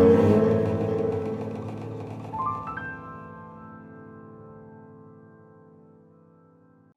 Oh.